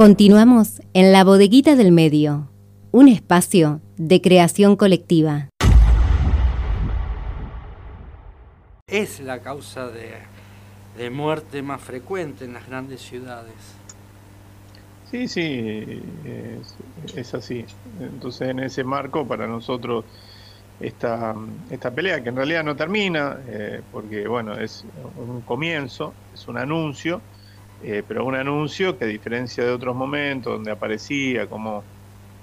Continuamos en la bodeguita del medio, un espacio de creación colectiva. Es la causa de, muerte más frecuente en las grandes ciudades. Sí, sí, es, así. Entonces en ese marco para nosotros esta, esta pelea, que en realidad no termina, eh, porque bueno, es un comienzo, es un anuncio, eh, pero un anuncio que a diferencia de otros momentos donde aparecía como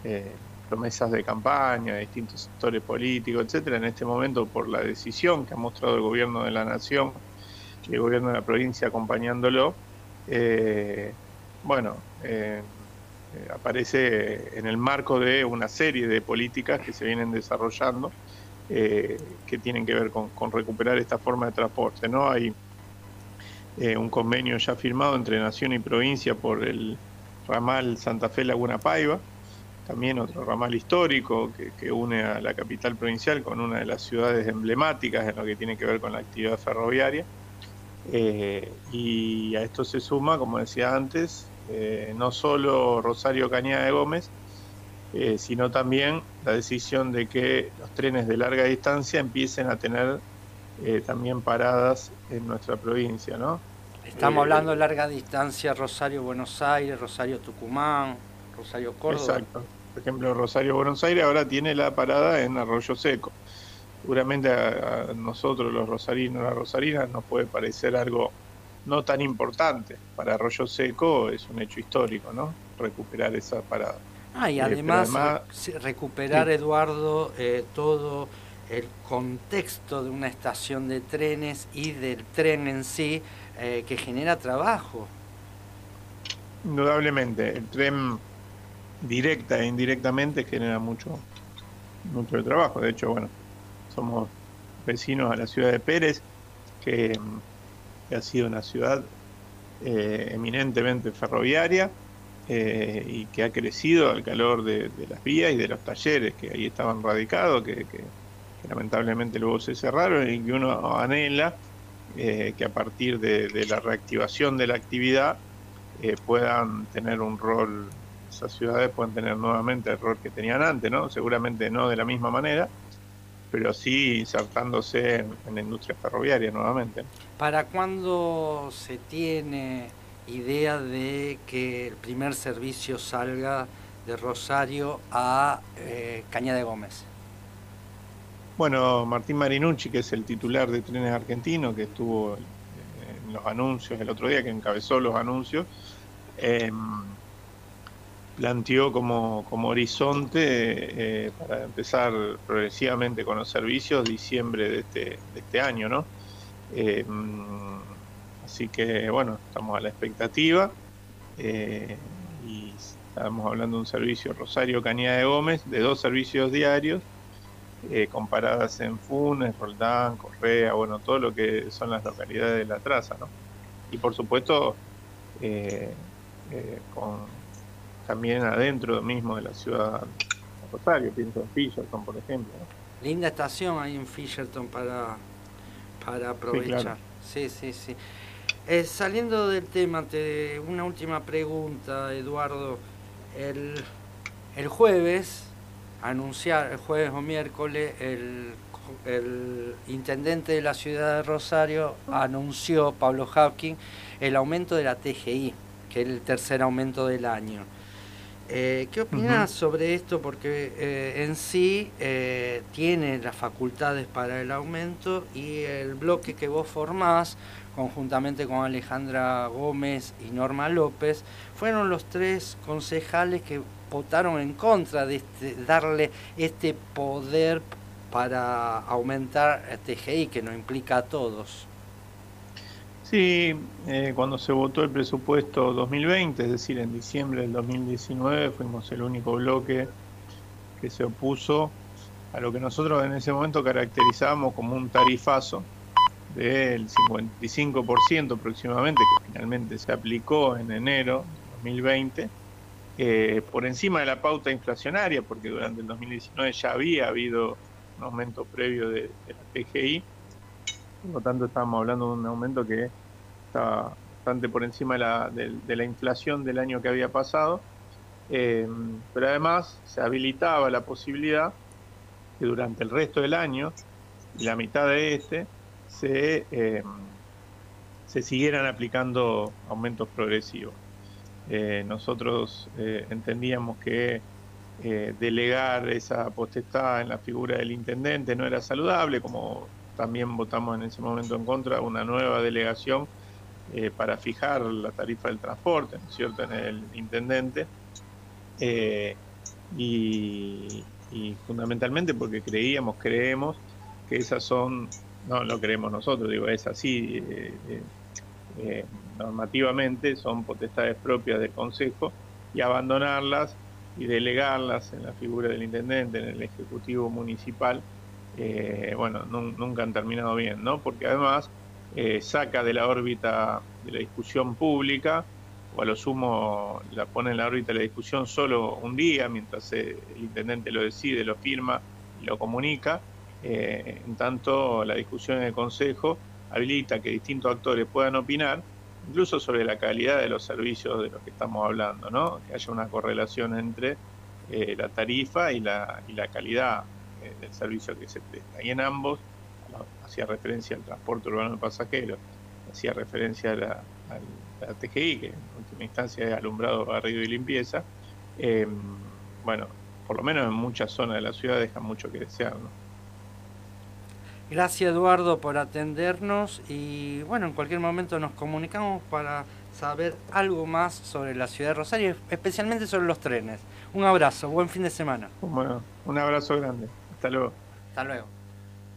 eh, promesas de campaña, distintos sectores políticos, etcétera, en este momento por la decisión que ha mostrado el gobierno de la nación y el gobierno de la provincia acompañándolo, eh, bueno, aparece en el marco de una serie de políticas que se vienen desarrollando que tienen que ver con, con, recuperar esta forma de transporte, ¿no? Hay eh, un convenio ya firmado entre Nación y provincia por el ramal Santa Fe Laguna Paiva, también otro ramal histórico que, une a la capital provincial con una de las ciudades emblemáticas en lo que tiene que ver con la actividad ferroviaria. Eh, y a esto se suma, como decía antes, eh, no solo Rosario Cañada de Gómez, sino también la decisión de que los trenes de larga distancia empiecen a tener también paradas en nuestra provincia, ¿no? Estamos eh, hablando de larga distancia, Rosario-Buenos Aires, Rosario-Tucumán, Rosario-Córdoba. Exacto. Por ejemplo, Rosario-Buenos Aires ahora tiene la parada en Arroyo Seco. Seguramente a, nosotros, los rosarinos, las rosarinas, nos puede parecer algo no tan importante. Para Arroyo Seco es un hecho histórico, ¿no? Recuperar esa parada. Ah, y eh, además, recuperar, Eduardo, eh, todo el contexto de una estación de trenes y del tren en sí eh, que genera trabajo. Indudablemente, el tren directa e indirectamente genera mucho, mucho trabajo. De hecho, bueno, somos vecinos a la ciudad de Pérez, que, ha sido una ciudad eh, eminentemente ferroviaria eh, y que ha crecido al calor de, las vías y de los talleres que ahí estaban radicados, que, que lamentablemente luego se cerraron y que uno anhela eh, que a partir de, la reactivación de la actividad eh, puedan tener un rol, esas ciudades puedan tener nuevamente el rol que tenían antes, ¿no? Seguramente no de la misma manera, pero sí insertándose en, la industria ferroviaria nuevamente. ¿Para cuándo se tiene idea de que el primer servicio salga de Rosario a eh, Caña de Gómez? Bueno, Martín Marinucci, que es el titular de Trenes Argentinos, que estuvo en los anuncios el otro día, que encabezó los anuncios, em, planteó como, horizonte eh, para empezar progresivamente con los servicios diciembre de este, este año, ¿no? Em, así que, bueno, estamos a la expectativa eh, y estamos hablando de un servicio Rosario Cañada de Gómez, de dos servicios diarios eh, comparadas en Funes, Roldán, Correa, bueno, todo lo que son las localidades de la traza, ¿no? Y por supuesto, eh, eh, con, también adentro mismo de la ciudad de Rosario, pienso en Fisherton, por ejemplo. Linda estación ahí en Fisherton para, para aprovechar. Sí, sí, sí. saliendo del tema, te, una última pregunta, Eduardo. El, el jueves anunciar el jueves o miércoles el, intendente de la ciudad de Rosario anunció, Pablo Hapkin, el aumento de la TGI, que es el tercer aumento del año. Eh, ¿Qué opinas sobre esto? Porque eh, en sí eh, tiene las facultades para el aumento y el bloque que vos formás, conjuntamente con Alejandra Gómez y Norma López, fueron los tres concejales que votaron en contra de este, darle este poder para aumentar TGI, que no implica a todos. Sí, eh, cuando se votó el presupuesto 2020, es decir, en diciembre del 2019, fuimos el único bloque que se opuso a lo que nosotros en ese momento caracterizábamos como un tarifazo del 55% aproximadamente, que finalmente se aplicó en enero de 2020 eh, por encima de la pauta inflacionaria, porque durante el 2019 ya había habido un aumento previo de, la PGI, por lo tanto estábamos hablando de un aumento que estaba, bastante por encima de la, inflación del año que había pasado, eh, pero además se habilitaba la posibilidad que durante el resto del año y la mitad de este se, eh, se siguieran aplicando aumentos progresivos. nosotros entendíamos que delegar esa potestad en la figura del intendente no era saludable, como también votamos en ese momento en contra una nueva delegación eh, para fijar la tarifa del transporte, ¿no es cierto?, en el intendente. Eh, y, fundamentalmente porque creíamos, creemos que esas son, no lo creemos nosotros, digo, es así, eh, normativamente son potestades propias del Consejo y abandonarlas y delegarlas en la figura del intendente, en el Ejecutivo Municipal, eh, bueno, nunca han terminado bien, ¿no? Porque además eh, saca de la órbita de la discusión pública, o a lo sumo la pone en la órbita de la discusión solo un día, mientras el intendente lo decide, lo firma y lo comunica. Eh, en tanto, la discusión en el Consejo habilita que distintos actores puedan opinar, incluso sobre la calidad de los servicios de los que estamos hablando, ¿no? Que haya una correlación entre la tarifa y la, y la calidad eh, del servicio que se presta. Y en ambos hacía referencia al transporte urbano de pasajeros, hacía referencia a la, TGI, que en última instancia es alumbrado, barrido y limpieza. Em, bueno, por lo menos en muchas zonas de la ciudad dejan mucho que desear. Gracias Eduardo por atendernos y bueno, en cualquier momento nos comunicamos para saber algo más sobre la ciudad de Rosario, especialmente sobre los trenes. Un abrazo, buen fin de semana. Bueno, un abrazo grande. Hasta luego. Hasta luego.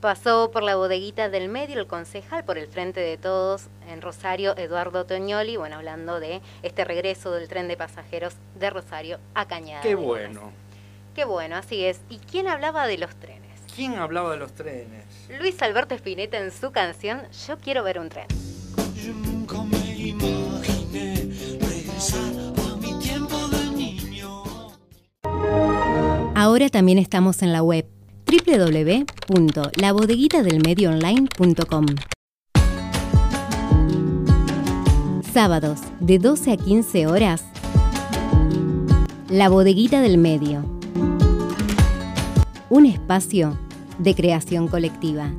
Pasó por la bodeguita del medio el concejal por el Frente de Todos en Rosario, Eduardo Toñoli, bueno, hablando de este regreso del tren de pasajeros de Rosario a Cañada. Qué bueno. Qué bueno, así es. ¿Y quién hablaba de los trenes? ¿Quién hablaba de los trenes? Luis Alberto Spinetta en su canción Yo quiero ver un tren. Yo nunca me imaginé regresar a mi tiempo de niño. Ahora también estamos en la web www.labodeguitadelmedioonline.com. Sábados de 12 a 15 horas. La Bodeguita del Medio. Un espacio de creación colectiva.